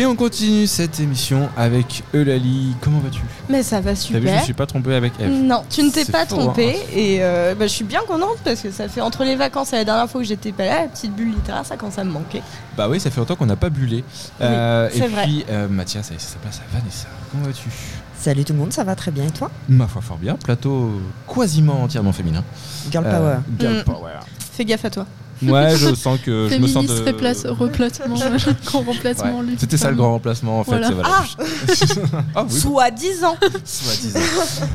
Et on continue cette émission avec Eulalie. Comment vas-tu? Mais ça va T'as vu, je super. suis pas trompé avec Eve. Non, tu ne t'es pas trompé hein. et euh, bah, je suis bien contente parce que ça fait entre les vacances et la dernière fois que j'étais pas là, la petite bulle littéraire, ça commence à me manquer. Bah oui, ça fait longtemps qu'on n'a pas bullé. Euh, c'est et vrai. puis, euh, Mathias, ça, ça passe à Vanessa. Comment vas-tu? Salut tout le monde, ça va très bien et toi? Ma foi, fort bien. Plateau quasiment entièrement féminin. Girl Euh, Power. girl Mm. power. Fais gaffe à toi. Ouais, je sens que je me sens Féministe de... replace- replacement, grand remplacement. Ouais. lui. C'était ça le grand remplacement en fait. Voilà. voilà. Ah Ah oui. Soi-disant Soi-disant.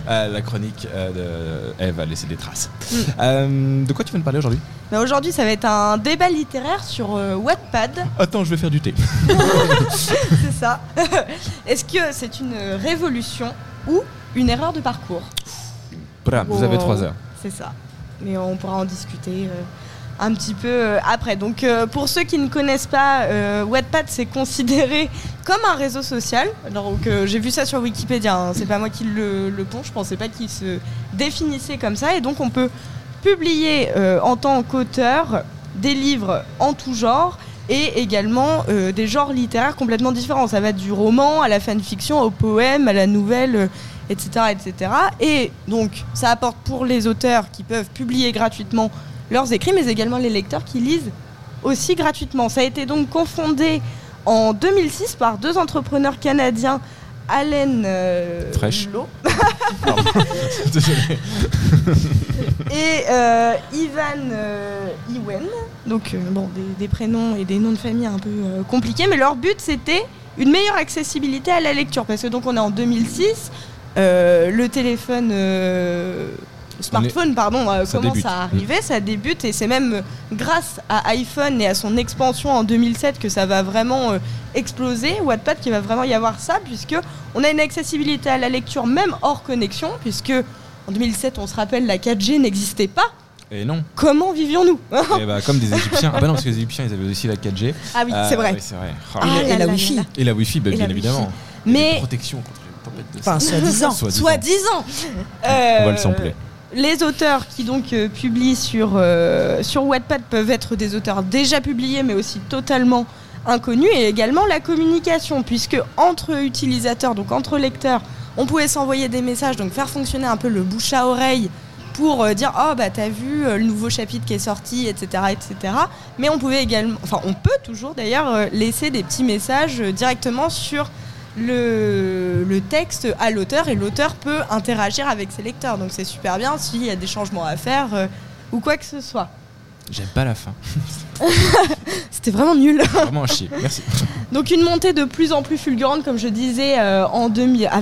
Euh, la chronique euh, de Eve a laissé des traces. Mm. Euh, de quoi tu veux nous parler aujourd'hui? Mais Aujourd'hui, ça va être un débat littéraire sur euh, Wattpad. Attends, je vais faire du thé. c'est ça. Est-ce que c'est une révolution ou une erreur de parcours? Bram, vous avez Wow. trois heures. C'est ça. Mais on pourra en discuter euh, un petit peu euh, après. Donc, euh, pour ceux qui ne connaissent pas, euh, Wattpad, c'est considéré comme un réseau social. Donc, euh, j'ai vu ça sur Wikipédia. hein. C'est pas moi qui le, le ponce. Je pensais pas qu'il se définissait comme ça. Et donc, on peut publier en tant qu'auteur des livres en tout genre et également des genres littéraires complètement différents. Ça va du roman à la fanfiction, au poème, à la nouvelle, etc., etc. Et donc, ça apporte pour les auteurs qui peuvent publier gratuitement leurs écrits, mais également les lecteurs qui lisent aussi gratuitement. Ça a été donc confondé en 2006 par deux entrepreneurs canadiens, Allen euh. Lowe et euh, Ivan euh, Iwen. Donc, euh, bon, des, des prénoms et des noms de famille un peu compliqués, mais leur but c'était une meilleure accessibilité à la lecture. Parce que donc, on est en 2006, euh, le téléphone. Euh, Smartphone, pardon, euh, Ça commence débute. à arriver, ça débute et c'est même euh, grâce à iPhone et à son expansion en 2007 que ça va vraiment euh, exploser. Wattpad qui va vraiment y avoir ça puisque on a une accessibilité à la lecture même hors connexion puisque en 2007 on se rappelle la 4G n'existait pas. Et non. Comment vivions-nous Et bah, comme des Égyptiens. Ah bah non, parce que les Égyptiens, ils avaient aussi la 4G. Ah oui, Euh, c'est vrai. oui, c'est vrai. Oh, Ah et la Wi-Fi. Et la Wi-Fi, bah, Et bien la évidemment. Wifi. Mais- des protections contre les tempêtes de Enfin, soi-disant. Soi-disant. Soi-disant. On Euh, va le sampler. Les auteurs qui donc euh, publient sur, euh, Wattpad peuvent être des auteurs déjà publiés mais aussi totalement inconnus et également la communication puisque entre utilisateurs, donc entre lecteurs, on pouvait s'envoyer des messages, donc faire fonctionner un peu le bouche à oreille pour euh, dire oh bah t'as vu euh, le nouveau chapitre qui est sorti etc etc mais on pouvait également enfin on peut toujours d'ailleurs laisser des petits messages directement sur le, le texte à l'auteur et l'auteur peut interagir avec ses lecteurs. Donc c'est super bien s'il y a des changements à faire euh, ou quoi que ce soit. J'aime pas la fin. C'était vraiment nul. Vraiment un chier. Merci. Donc une montée de plus en plus fulgurante, comme je disais, euh, en 2000, à-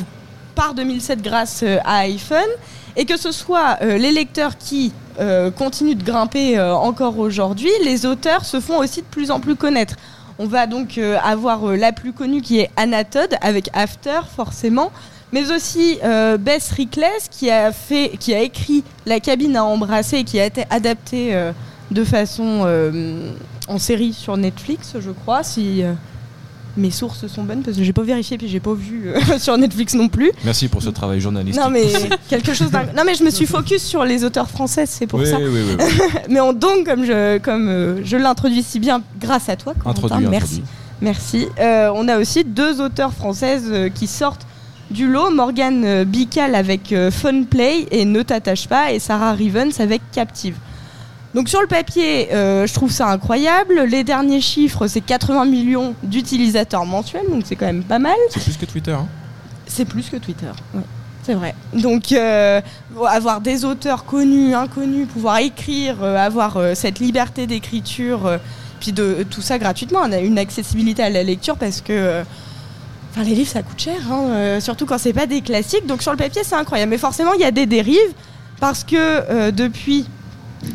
par 2007 grâce euh, à iPhone. Et que ce soit euh, les lecteurs qui euh, continuent de grimper euh, encore aujourd'hui, les auteurs se font aussi de plus en plus connaître. On va donc euh, avoir euh, la plus connue qui est Anatode avec After forcément, mais aussi euh, Bess Rickless qui a écrit La cabine à embrasser et qui a été adaptée de façon en série sur Netflix, je crois, si mes sources sont bonnes parce que j'ai pas vérifié puis j'ai pas vu euh, sur Netflix non plus. Merci pour ce travail journalistique. Non mais quelque chose Non mais je me suis focus sur les auteurs françaises, c'est pour oui, ça. oui, oui, oui. Mais on, donc comme je comme euh, je l'introduis si bien grâce à toi Corentin, Introduit, merci. introduit. Merci. Euh, on a aussi deux auteurs françaises qui sortent du lot, Morgane Bical avec Fun Play et Ne t'attache pas et Sarah Rivens avec Captive. Donc sur le papier, euh, je trouve ça incroyable. Les derniers chiffres, c'est 80 millions d'utilisateurs mensuels, donc c'est quand même pas mal. C'est plus que Twitter. Hein. C'est plus que Twitter, oui. C'est vrai. Donc, euh, avoir des auteurs connus, inconnus, pouvoir écrire, euh, avoir cette liberté d'écriture, puis de tout ça gratuitement, on a une accessibilité à la lecture parce que. Enfin, les livres, ça coûte cher, hein, surtout quand c'est pas des classiques. Donc, sur le papier, c'est incroyable. Mais forcément, il y a des dérives parce que depuis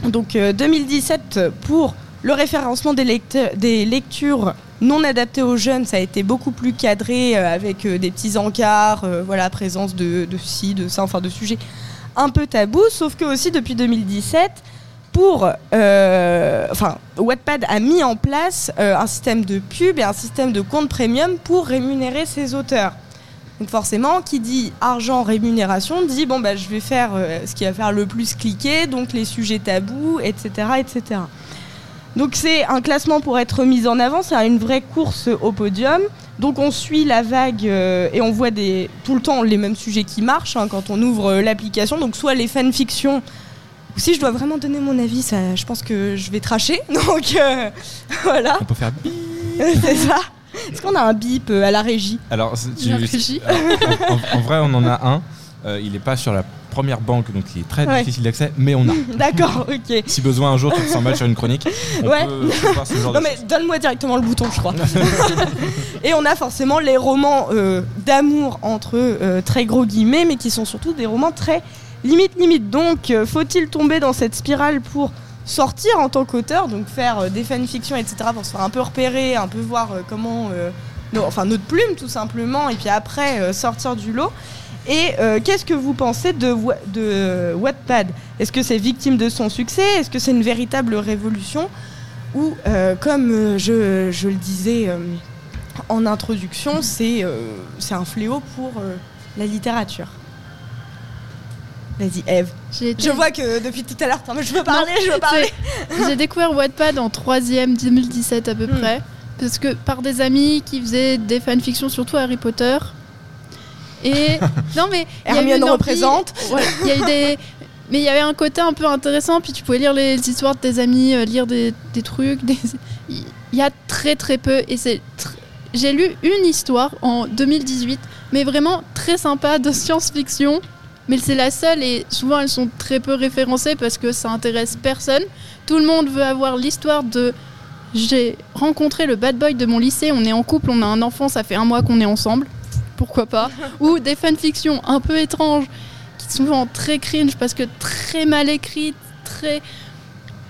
donc, euh, 2017, pour le référencement des, lectures non adaptées aux jeunes, ça a été beaucoup plus cadré euh, avec euh, des petits encarts, euh, voilà, présence de, de ci, de ça, enfin de sujets un peu tabous. Sauf que aussi depuis 2017, pour, euh, enfin, Wattpad a mis en place euh, un système de pub et un système de compte premium pour rémunérer ses auteurs. Donc forcément, qui dit argent, rémunération, dit bon bah je vais faire euh, ce qui va faire le plus cliquer, donc les sujets tabous, etc., etc. Donc c'est un classement pour être mis en avant, c'est une vraie course au podium. Donc on suit la vague euh, et on voit des, tout le temps les mêmes sujets qui marchent hein, quand on ouvre euh, l'application. Donc soit les fanfictions, ou si je dois vraiment donner mon avis, ça, je pense que je vais tracher. Donc euh, voilà, On peut faire bip. c'est ça. Est-ce qu'on a un bip euh, à la régie Alors, c'est- tu- La régie. alors, en, vrai, on en a un. Euh, il n'est pas sur la première banque, donc il est très Ouais. difficile d'accès, mais on a. D'accord, ok. Si besoin un jour, tu te sens mal sur une chronique, on Ouais. peut prévoir ce genre Non de mais donne-moi directement le bouton, je crois. et on a forcément les romans euh, d'amour entre euh, très gros guillemets, mais qui sont surtout des romans très limite limite. Donc, faut-il tomber dans cette spirale pour sortir en tant qu'auteur, donc faire euh, des fanfictions, etc., pour se faire un peu repérer, un peu voir euh, comment, euh, enfin notre plume tout simplement, et puis après sortir du lot. Et qu'est-ce que vous pensez de, Wa- de Wattpad? Est-ce que c'est victime de son succès? Est-ce que c'est une véritable révolution? Ou, comme je, le disais en introduction, c'est un fléau pour la littérature? Vas-y, Eve. Je vois que depuis tout à l'heure, je veux parler, je veux parler. J'ai découvert Wattpad en 3ème 2017 à peu Hmm. près. Parce que par des amis qui faisaient des fanfictions, surtout Harry Potter. Et. non, mais. Hermione représente. Il y a eu des. Mais il y avait un côté un peu intéressant, puis tu pouvais lire les histoires de tes amis, euh, lire des, des trucs. des- Il y a très très peu, et c'est. tr- J'ai lu une histoire en 2018, mais vraiment très sympa de science-fiction. Mais c'est la seule, et souvent elles sont très peu référencées parce que ça intéresse personne. Tout le monde veut avoir l'histoire de. J'ai rencontré le bad boy de mon lycée, on est en couple, on a un enfant, ça fait un mois qu'on est ensemble. Pourquoi pas? Ou des fanfictions un peu étranges qui sont souvent très cringe parce que très mal écrites, très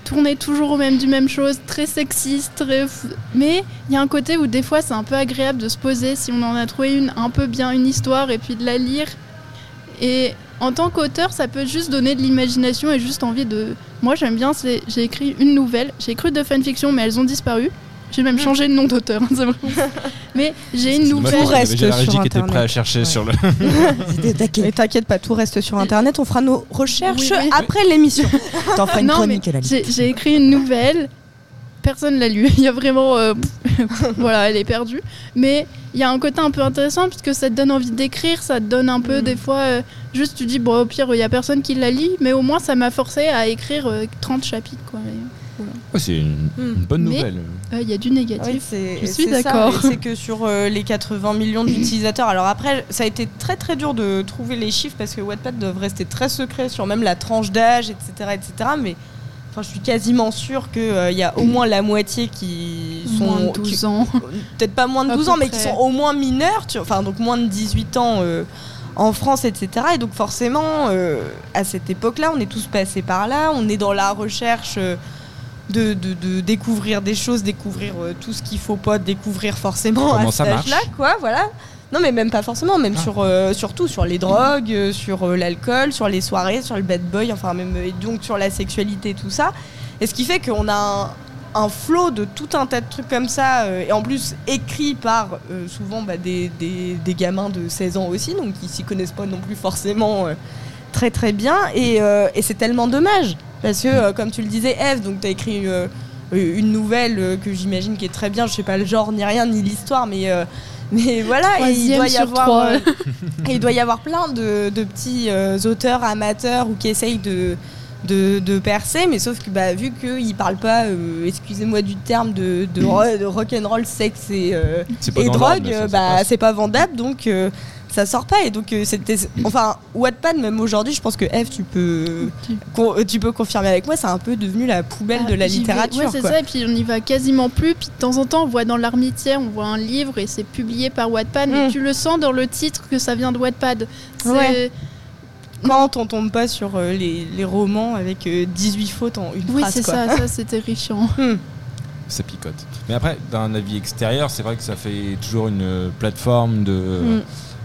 tournées toujours au même du même chose, très sexiste, très mais il y a un côté où des fois c'est un peu agréable de se poser si on en a trouvé une un peu bien une histoire et puis de la lire. Et en tant qu'auteur, ça peut juste donner de l'imagination et juste envie de moi j'aime bien c'est j'ai écrit une nouvelle, j'ai écrit deux fanfictions mais elles ont disparu. J'ai même changé de nom d'auteur, hein, c'est vrai. Mais j'ai une nouvelle avait reste sur régie qui était prêt à Internet. chercher Ouais. sur le. C'était taquet. Et t'inquiète pas, tout reste sur internet. On fera nos recherches Oui, oui. après l'émission. T'en feras une Non, chronique, mais la j'ai j'ai écrit une nouvelle. Personne l'a lu. Il y a vraiment, euh, voilà, elle est perdue. Mais il y a un côté un peu intéressant puisque ça te donne envie d'écrire, ça te donne un peu Mm. des fois. euh, juste tu dis bon au pire il y a personne qui la lit, mais au moins ça m'a forcé à écrire euh, 30 chapitres quoi. Et, Ouais, c'est une, une bonne nouvelle. euh, Il y a du Oui, négatif. c'est Je suis d'accord. C'est que sur euh, les 80 millions d'utilisateurs. Alors après, ça a été très très dur de trouver les chiffres parce que Wattpad doit rester très secret sur même la tranche d'âge, etc., etc. Mais enfin, je suis quasiment sûre qu'il y a au moins la moitié qui sont Moins de qui- 12 ans. peut-être pas moins de À 12 peu ans, mais qui sont au moins mineurs, tu- enfin donc moins de 18 ans euh, en France, etc. Et donc forcément, euh, à cette époque-là, on est tous passés par là, on est dans la recherche euh, de, de- de découvrir des choses, découvrir euh, tout ce qu'il faut pas découvrir forcément Comment à cet âge-là, quoi, voilà. Non mais même pas forcément, même Ah. sur euh, surtout sur les drogues, euh, sur euh, l'alcool, sur les soirées, sur le bad boy, enfin même et donc sur la sexualité, tout ça. Et ce qui fait qu'on a un, un flot de tout un tas de trucs comme ça, euh, et en plus écrit par souvent bah, des, des- des gamins de 16 ans aussi, donc qui s'y connaissent pas non plus forcément très très bien, et, et c'est tellement dommage, parce que comme tu le disais Eve, donc tu as écrit une nouvelle que j'imagine qui est très bien, je sais pas le genre ni rien, ni l'histoire, mais... mais voilà, et il doit y avoir, euh, et il doit y avoir plein de, de petits euh, auteurs amateurs ou qui essayent de, de, de percer, mais sauf que bah, vu qu'ils parlent pas, euh, excusez-moi du terme, de, de, ro- de rock'n'roll, sexe et, euh, et drogue, mais ça, ça bah, c'est pas vendable, donc euh, ça sort pas. Et donc euh, c'était, enfin, Wattpad même aujourd'hui, je pense que Eve, tu peux, con- euh, tu peux confirmer avec moi, c'est un peu devenu la poubelle de la Ah, littérature. Ouais, c'est ça, et puis on y va quasiment plus. Puis de temps en temps, on voit dans l'armitière, on voit un livre et c'est publié par Wattpad, mais Mm. tu le sens dans le titre que ça vient de Wattpad. C'est- Ouais. Quand on tombe pas sur euh, les, les romans avec euh, 18 fautes en une Oui, phrase. c'est quoi. ça, ça c'est terrifiant. Hmm. Ça picote. Mais après, d'un avis extérieur, c'est vrai que ça fait toujours une plateforme de, Mm.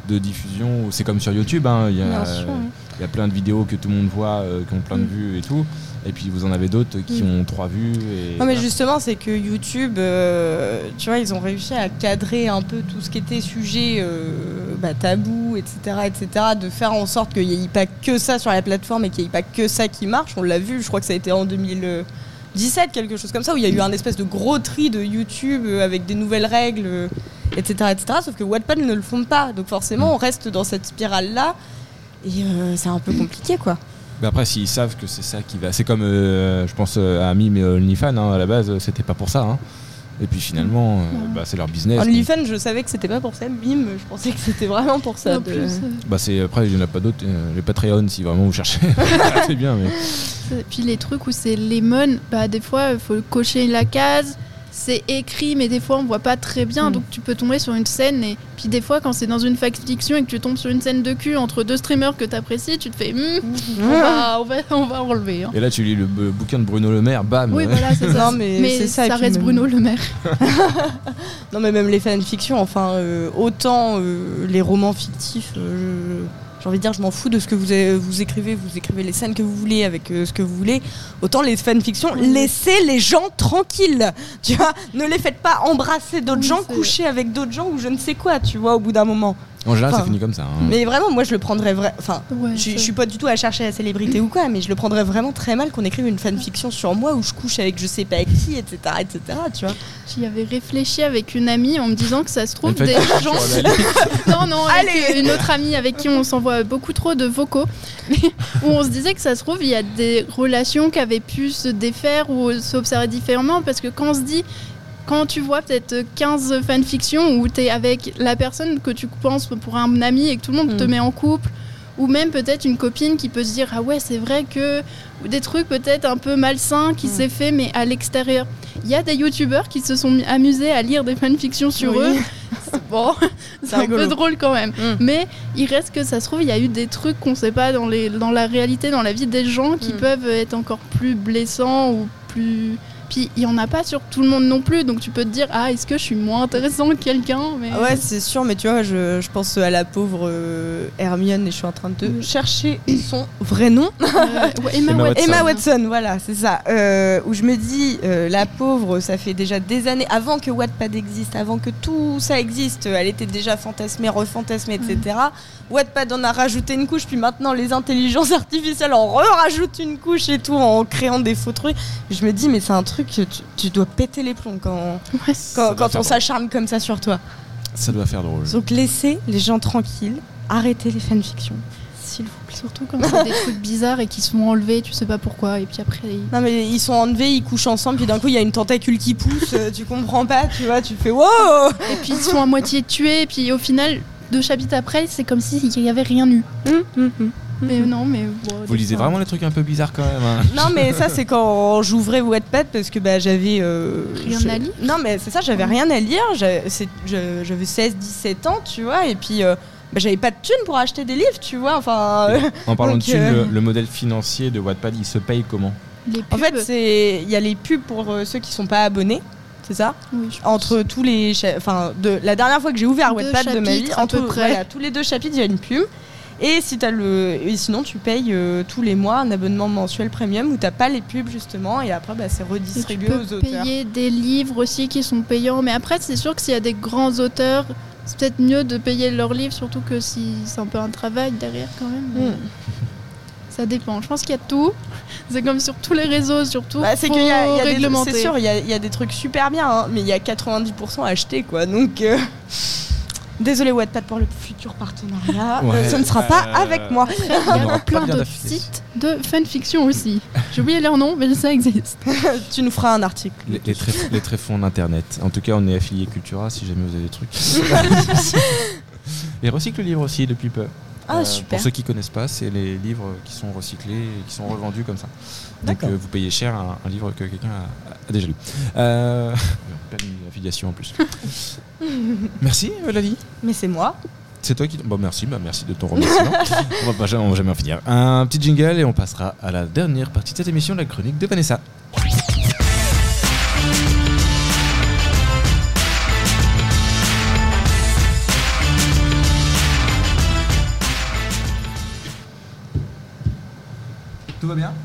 De diffusion. C'est comme sur YouTube, hein, il y, a, sûr, oui. il y a plein de vidéos que tout le monde voit, euh, qui ont plein de Mm. vues et tout. Et puis vous en avez d'autres qui ont trois vues. Et Non mais justement c'est que YouTube, euh, tu vois, ils ont réussi à cadrer un peu tout ce qui était sujet euh, bah, tabou, etc., etc., de faire en sorte qu'il n'y ait pas que ça sur la plateforme et qu'il n'y ait pas que ça qui marche. On l'a vu, je crois que ça a été en 2017, quelque chose comme ça, où il y a eu un espèce de gros tri de YouTube avec des nouvelles règles. Euh, etc., etc. Sauf que Wattpad ne le font pas. Donc forcément, on reste dans cette spirale-là. Et euh, c'est un peu compliqué, quoi. Mais après, s'ils savent que c'est ça qui va. C'est comme, euh, je pense, euh, à Mime et OnlyFans, hein, à la base, c'était pas pour ça. hein. Et puis finalement, euh, bah, c'est leur business. donc- OnlyFans, je savais que c'était pas pour ça. Bim, je pensais que c'était vraiment pour ça. De- plus, euh, Bah c'est après il n'y en a pas d'autres. euh, les Patreon si vraiment vous cherchez. c'est bien mais. Et Puis les trucs où c'est lemon, bah des fois il faut cocher la case, c'est écrit mais des fois on voit pas très bien Mm. donc tu peux tomber sur une scène et puis des fois quand c'est dans une fiction et que tu tombes sur une scène de cul entre deux streamers que t'apprécies, tu te fais Hmm, on, va, on, va, on va enlever. hein. Et là tu lis le bouquin de Bruno Le Maire, bam. Oui voilà c'est ça. Non, mais c'est ça, puis reste même- Bruno Le Maire. Non, mais même les fanfictions, enfin, euh, autant euh, les romans fictifs, euh, j'ai envie de dire, je m'en fous de ce que vous, vous écrivez, vous écrivez les scènes que vous voulez avec euh, ce que vous voulez. Autant les fanfictions, laissez les gens tranquilles, tu vois, ne les faites pas embrasser d'autres Oui, gens, coucher avec d'autres gens ou je ne sais quoi, tu vois, au bout d'un moment. En général ça finit comme ça. hein. Mais vraiment, moi, je le prendrais vrai. Enfin, Ouais, je, je suis pas du tout à chercher la célébrité ou quoi, mais je le prendrais vraiment très mal qu'on écrive une fanfiction sur moi où je couche avec je sais pas qui, etc., etc., tu vois. J'y avais réfléchi avec une amie en me disant que ça se trouve des gens. non, non, avec Allez. une autre amie avec qui on s'envoie beaucoup trop de vocaux, mais où on se disait que ça se trouve, il y a des relations qui avaient pu se défaire ou s'observer différemment, parce que quand on se dit, quand tu vois peut-être 15 fanfictions où tu es avec la personne que tu penses pour un ami et que tout le monde te Mm. met en couple, ou même peut-être une copine qui peut se dire, ah ouais, c'est vrai que. Ou des trucs peut-être un peu malsains qui Mm. s'est fait, mais à l'extérieur. Il y a des youtubeurs qui se sont amusés à lire des fanfictions sur Oui. eux. Bon, c'est un rigolo. peu drôle quand même. Mm. Mais il reste que ça se trouve, il y a eu des trucs qu'on sait pas dans, les, dans la réalité, dans la vie des gens qui peuvent être encore plus blessants ou plus. Puis il y en a pas sur tout le monde non plus, donc tu peux te dire, ah, est-ce que je suis moins intéressant que quelqu'un mais... Ah Ouais, c'est sûr, mais tu vois, je, je pense à la pauvre euh, Hermione et je suis en train de Oui. chercher son vrai nom. Euh, ouais, Emma, Emma Watson. Emma Watson, voilà, c'est ça. Euh, où je me dis, euh, la pauvre, ça fait déjà des années, avant que Wattpad existe, avant que tout ça existe, elle était déjà fantasmée, refantasmée, etc. Wattpad en a rajouté une couche, puis maintenant les intelligences artificielles en rajoutent une couche et tout, en créant des faux trucs. Je me dis, mais c'est un truc que tu, tu dois péter les plombs quand, Ouais, quand, on s'acharne comme ça sur toi. Ça doit faire drôle. Donc laissez les gens tranquilles, arrêtez les fanfictions, s'il vous plaît. Surtout quand c'est des trucs bizarres et qui sont enlevés, tu sais pas pourquoi, et puis après. ils- Non mais ils sont enlevés, ils couchent ensemble, puis d'un coup il y a une tentacule qui pousse, euh, tu comprends pas, tu vois, tu fais wow Et puis ils sont à moitié tués, et puis au final, deux chapitres après, c'est comme s'il n'y avait rien eu. Mais non, mais. bon, Vous lisez vraiment les trucs un peu bizarres quand même. hein. Non mais ça c'est quand j'ouvrais Wattpad parce que bah, j'avais... euh, Rien je- à lire Non mais c'est ça, j'avais rien à lire, j'avais c'est- je- j'avais 16-17 ans, tu vois, et puis euh, bah, j'avais pas de thunes pour acheter des livres, tu vois, enfin... euh, En parlant Donc, de thunes, euh, le, le modèle financier de Wattpad il se paye comment? Les en fait il y a les pubs pour euh, ceux qui sont pas abonnés, c'est ça? Oui, je pense. entre tous les enfin de la dernière fois que j'ai ouvert Deux Wattpad de ma vie entre peu près. voilà, tous les deux chapitres il y a une pub et si as le et sinon tu payes euh, tous les mois un abonnement mensuel premium où t'as pas les pubs justement et après bah, c'est tu redistribué peux aux auteurs payer des livres aussi qui sont payants. Mais après, c'est sûr que s'il y a des grands auteurs, c'est peut-être mieux de payer leurs livres, surtout que si c'est un peu un travail derrière quand même. Mais Mm. Ça dépend. Je pense qu'il y a tout. C'est comme sur tous les réseaux, surtout. Bah, c'est qu'il y a, il y a des, c'est sûr il y a, il y a des trucs super bien hein, mais il y a 90% achetés quoi donc euh, désolé Wattpad pour le futur partenariat Ouais. ce ne sera pas Euh, avec moi Il y a plein d'autres sites de fanfiction aussi. J'ai oublié leur nom, mais ça existe. tu nous feras un article les, les, tréf- les tréfonds d'internet. En tout cas, on est affilié Cultura si jamais vous avez des trucs. Et recycle le livre aussi depuis peu. Ah Euh, super Pour ceux qui connaissent pas, c'est les livres qui sont recyclés et qui sont revendus comme ça. Donc euh, vous payez cher un, un livre que quelqu'un a, a déjà lu. Euh, une affiliation en plus. merci Lali. mais c'est moi C'est toi qui. Bon merci, bah merci de ton remerciement. on va pas jamais, on va jamais en finir. Un petit jingle et on passera à la dernière partie de cette émission, la chronique de Vanessa. Va bien?